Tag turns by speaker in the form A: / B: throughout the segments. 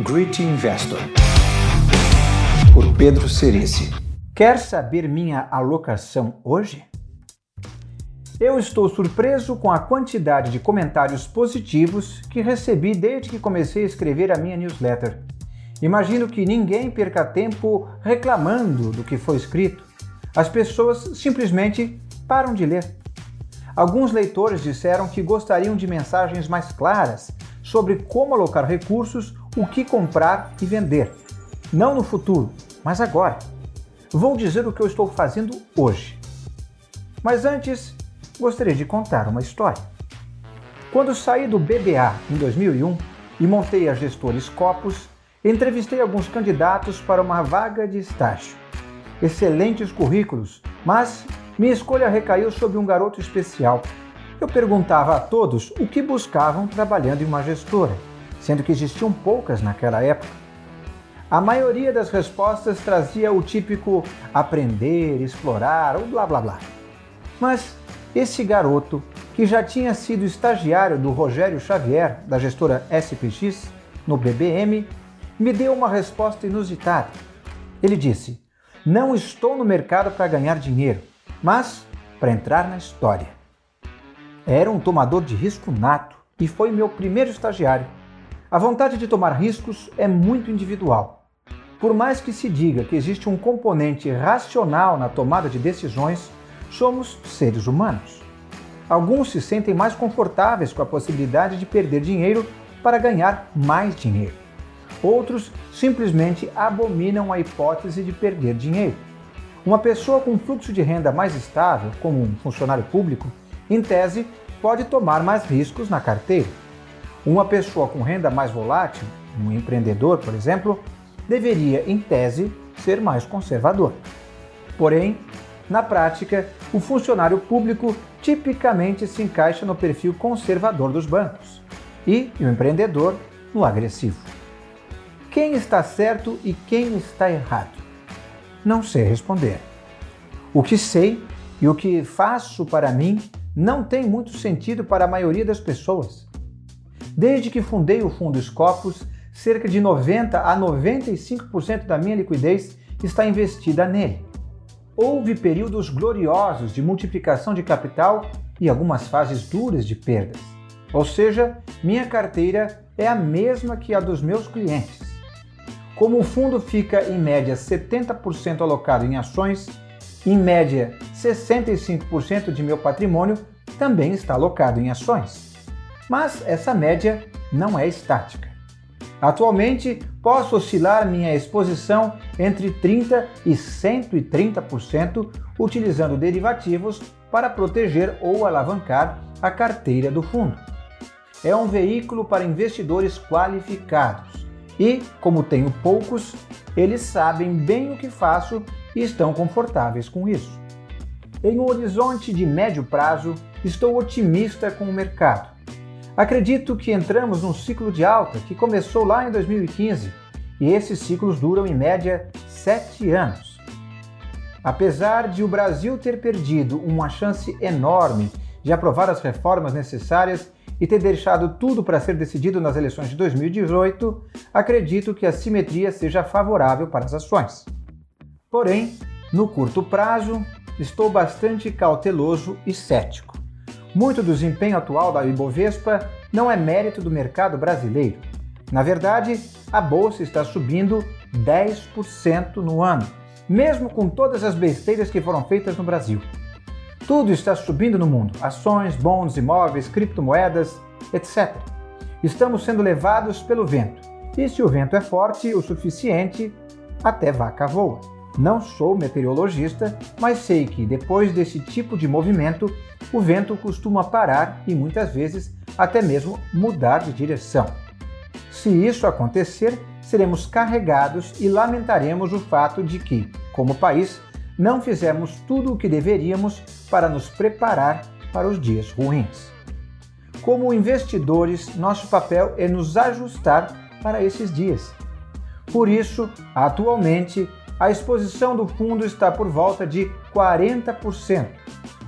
A: Great Investor, por Pedro Cerici. Quer saber minha alocação hoje? Eu estou surpreso com a quantidade de comentários positivos que recebi desde que comecei a escrever a minha newsletter. Imagino que ninguém perca tempo reclamando do que foi escrito. As pessoas simplesmente param de ler. Alguns leitores disseram que gostariam de mensagens mais claras sobre como alocar recursos, o que comprar e vender. Não no futuro, mas agora. Vou dizer o que eu estou fazendo hoje. Mas antes, gostaria de contar uma história. Quando saí do BBA em 2001 e montei a gestora Scopus, entrevistei alguns candidatos para uma vaga de estágio. Excelentes currículos, mas minha escolha recaiu sobre um garoto especial eu perguntava a todos o que buscavam trabalhando em uma gestora, sendo que existiam poucas naquela época. A maioria das respostas trazia o típico aprender, explorar ou blá blá blá. Mas esse garoto, que já tinha sido estagiário do Rogério Xavier, da gestora SPX, no BBM, me deu uma resposta inusitada. Ele disse: Não estou no mercado para ganhar dinheiro, mas para entrar na história. Era um tomador de risco nato e foi meu primeiro estagiário. A vontade de tomar riscos é muito individual. Por mais que se diga que existe um componente racional na tomada de decisões, somos seres humanos. Alguns se sentem mais confortáveis com a possibilidade de perder dinheiro para ganhar mais dinheiro. Outros simplesmente abominam a hipótese de perder dinheiro. Uma pessoa com fluxo de renda mais estável, como um funcionário público, em tese, pode tomar mais riscos na carteira. Uma pessoa com renda mais volátil, um empreendedor, por exemplo, deveria, em tese, ser mais conservador. Porém, na prática, o funcionário público tipicamente se encaixa no perfil conservador dos bancos e o empreendedor no agressivo. Quem está certo e quem está errado? Não sei responder. O que sei e o que faço para mim não tem muito sentido para a maioria das pessoas. Desde que fundei o Fundo Scopus, cerca de 90 a 95% da minha liquidez está investida nele. Houve períodos gloriosos de multiplicação de capital e algumas fases duras de perdas. Ou seja, minha carteira é a mesma que a dos meus clientes. Como o fundo fica em média 70% alocado em ações, em média, 65% de meu patrimônio também está alocado em ações. Mas essa média não é estática. Atualmente, posso oscilar minha exposição entre 30% e 130%, utilizando derivativos para proteger ou alavancar a carteira do fundo. É um veículo para investidores qualificados e, como tenho poucos, eles sabem bem o que faço e estão confortáveis com isso. Em um horizonte de médio prazo, estou otimista com o mercado. Acredito que entramos num ciclo de alta que começou lá em 2015 e esses ciclos duram em média sete anos. Apesar de o Brasil ter perdido uma chance enorme de aprovar as reformas necessárias e ter deixado tudo para ser decidido nas eleições de 2018, acredito que a simetria seja favorável para as ações. Porém, no curto prazo, estou bastante cauteloso e cético. Muito do desempenho atual da Ibovespa não é mérito do mercado brasileiro. Na verdade, a bolsa está subindo 10% no ano, mesmo com todas as besteiras que foram feitas no Brasil. Tudo está subindo no mundo: ações, bons, imóveis, criptomoedas, etc. Estamos sendo levados pelo vento. E se o vento é forte o suficiente, até vaca voa. Não sou meteorologista, mas sei que depois desse tipo de movimento, o vento costuma parar e muitas vezes até mesmo mudar de direção. Se isso acontecer, seremos carregados e lamentaremos o fato de que, como país, não fizemos tudo o que deveríamos para nos preparar para os dias ruins. Como investidores, nosso papel é nos ajustar para esses dias. Por isso, atualmente, a exposição do fundo está por volta de 40%,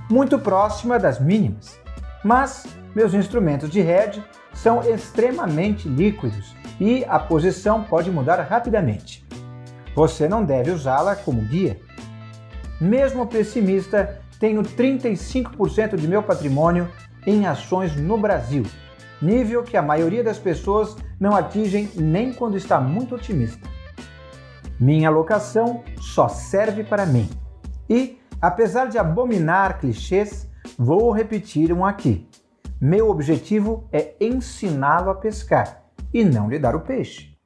A: muito próxima das mínimas. Mas meus instrumentos de hedge são extremamente líquidos e a posição pode mudar rapidamente. Você não deve usá-la como guia. Mesmo pessimista, tenho 35% de meu patrimônio em ações no Brasil, nível que a maioria das pessoas não atingem nem quando está muito otimista. Minha alocação só serve para mim. E, apesar de abominar clichês, vou repetir um aqui. Meu objetivo é ensiná-lo a pescar e não lhe dar o peixe.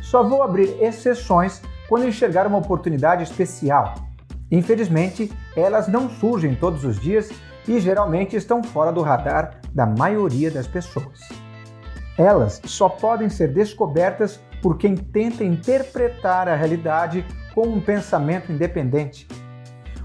A: Só vou abrir exceções quando enxergar uma oportunidade especial. Infelizmente, elas não surgem todos os dias e geralmente estão fora do radar da maioria das pessoas. Elas só podem ser descobertas por quem tenta interpretar a realidade com um pensamento independente.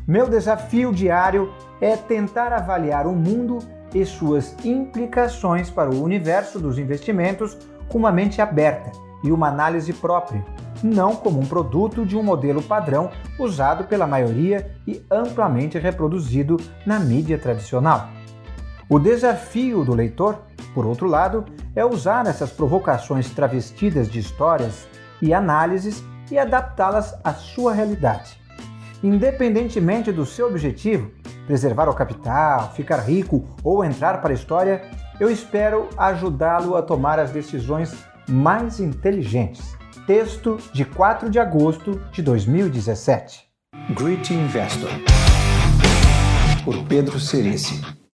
A: Meu desafio diário é tentar avaliar o mundo e suas implicações para o universo dos investimentos com uma mente aberta e uma análise própria, não como um produto de um modelo padrão usado pela maioria e amplamente reproduzido na mídia tradicional. O desafio do leitor, por outro lado, é usar essas provocações travestidas de histórias e análises e adaptá-las à sua realidade. Independentemente do seu objetivo, preservar o capital, ficar rico ou entrar para a história, eu espero ajudá-lo a tomar as decisões mais inteligentes. Texto de 4 de agosto de 2017.
B: Great Investor por Pedro Cerici.